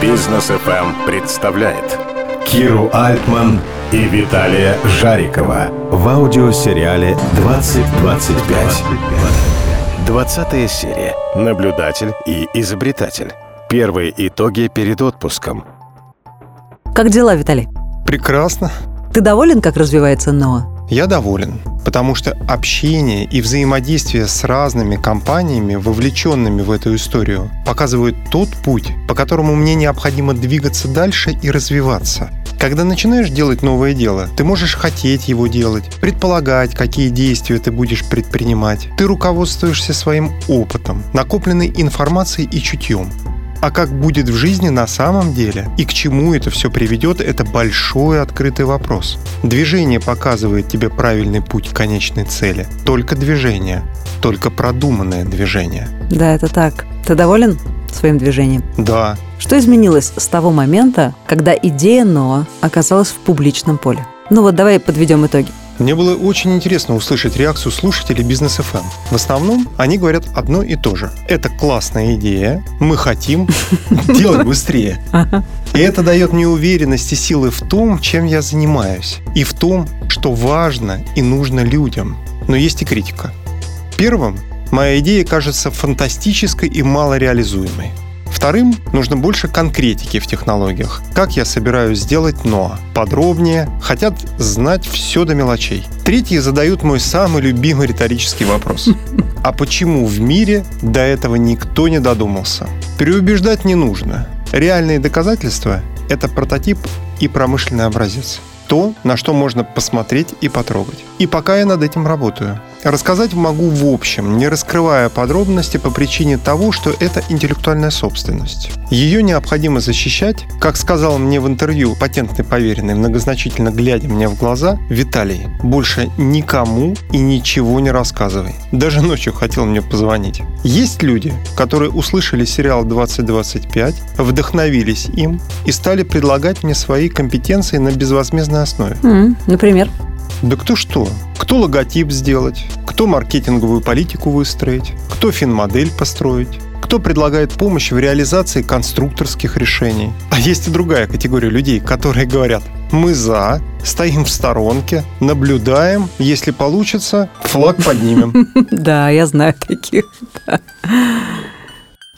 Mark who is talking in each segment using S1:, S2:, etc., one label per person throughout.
S1: Бизнес FM представляет Киру Альтман и Виталия Жарикова в аудиосериале «2025». 20 серия. Наблюдатель и изобретатель. Первые итоги перед отпуском.
S2: Как дела, Виталий?
S3: Прекрасно.
S2: Ты доволен, как развивается НОА?
S3: Я доволен, потому что общение и взаимодействие с разными компаниями, вовлеченными в эту историю, показывают тот путь, по которому мне необходимо двигаться дальше и развиваться. Когда начинаешь делать новое дело, ты можешь хотеть его делать, предполагать, какие действия ты будешь предпринимать. Ты руководствуешься своим опытом, накопленной информацией и чутьем. А как будет в жизни на самом деле и к чему это все приведет, это большой открытый вопрос. Движение показывает тебе правильный путь к конечной цели. Только движение, только продуманное движение.
S2: Да, это так. Ты доволен своим движением?
S3: Да.
S2: Что изменилось с того момента, когда идея Ноа оказалась в публичном поле? Ну вот давай подведем итоги.
S3: Мне было очень интересно услышать реакцию слушателей Бизнес FM. В основном они говорят одно и то же. Это классная идея, мы хотим делать быстрее. И это дает мне уверенность и силы в том, чем я занимаюсь, и в том, что важно и нужно людям. Но есть и критика. Первым, моя идея кажется фантастической и малореализуемой. Вторым, нужно больше конкретики в технологиях. Как я собираюсь сделать НОА? Подробнее, хотят знать все до мелочей. Третьи задают мой самый любимый риторический вопрос. А почему в мире до этого никто не додумался? Переубеждать не нужно. Реальные доказательства – это прототип и промышленный образец. То, на что можно посмотреть и потрогать. И пока я над этим работаю. Рассказать могу в общем, не раскрывая подробности по причине того, что это интеллектуальная собственность. Ее необходимо защищать, как сказал мне в интервью патентный поверенный, многозначительно глядя мне в глаза, Виталий, больше никому и ничего не рассказывай. Даже ночью хотел мне позвонить. Есть люди, которые услышали сериал 2025, вдохновились им и стали предлагать мне свои компетенции на безвозмездной основе.
S2: Например?
S3: Да кто что? Кто логотип сделать? Кто маркетинговую политику выстроить? Кто финмодель построить? Кто предлагает помощь в реализации конструкторских решений? А есть и другая категория людей, которые говорят, мы за, стоим в сторонке, наблюдаем, если получится, флаг поднимем.
S2: Да, я знаю таких.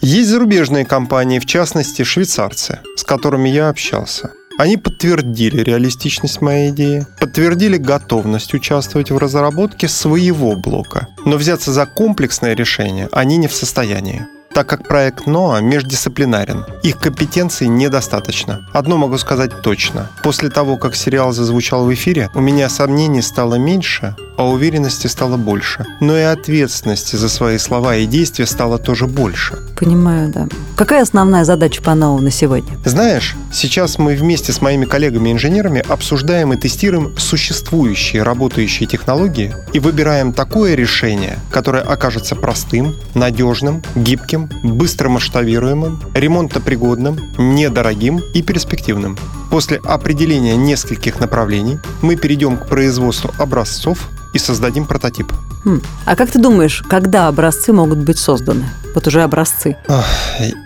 S3: Есть зарубежные компании, в частности швейцарцы, с которыми я общался. Они подтвердили реалистичность моей идеи, подтвердили готовность участвовать в разработке своего блока, но взяться за комплексное решение они не в состоянии так как проект НОА междисциплинарен. Их компетенций недостаточно. Одно могу сказать точно. После того, как сериал зазвучал в эфире, у меня сомнений стало меньше, а уверенности стало больше. Но и ответственности за свои слова и действия стало тоже больше.
S2: Понимаю, да. Какая основная задача по НОА на сегодня?
S3: Знаешь, сейчас мы вместе с моими коллегами-инженерами обсуждаем и тестируем существующие работающие технологии и выбираем такое решение, которое окажется простым, надежным, гибким, быстро масштабируемым, ремонтопригодным, недорогим и перспективным. После определения нескольких направлений мы перейдем к производству образцов и создадим прототип.
S2: Хм. А как ты думаешь, когда образцы могут быть созданы? Вот уже образцы.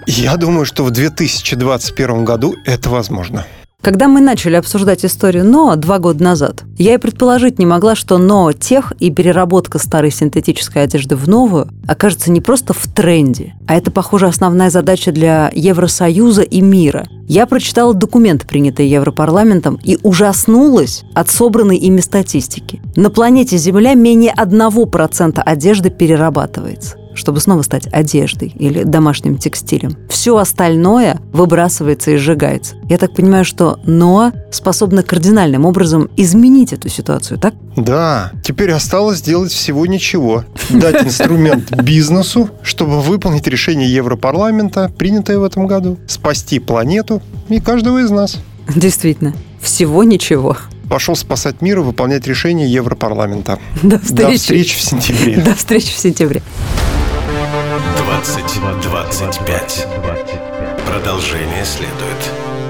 S3: Я думаю, что в 2021 году это возможно.
S2: Когда мы начали обсуждать историю НОА два года назад, я и предположить не могла, что НОА тех и переработка старой синтетической одежды в новую окажется не просто в тренде, а это, похоже, основная задача для Евросоюза и мира. Я прочитала документы, принятые Европарламентом, и ужаснулась от собранной ими статистики. На планете Земля менее 1% одежды перерабатывается чтобы снова стать одеждой или домашним текстилем. Все остальное выбрасывается и сжигается. Я так понимаю, что НОА способна кардинальным образом изменить эту ситуацию, так?
S3: Да, теперь осталось сделать всего ничего. Дать инструмент бизнесу, чтобы выполнить решение Европарламента, принятое в этом году. Спасти планету и каждого из нас.
S2: Действительно, всего ничего.
S3: Пошел спасать мир и выполнять решение Европарламента.
S2: До
S3: До
S2: встречи.
S3: встречи в сентябре.
S2: До встречи в сентябре.
S1: 2025. Продолжение следует.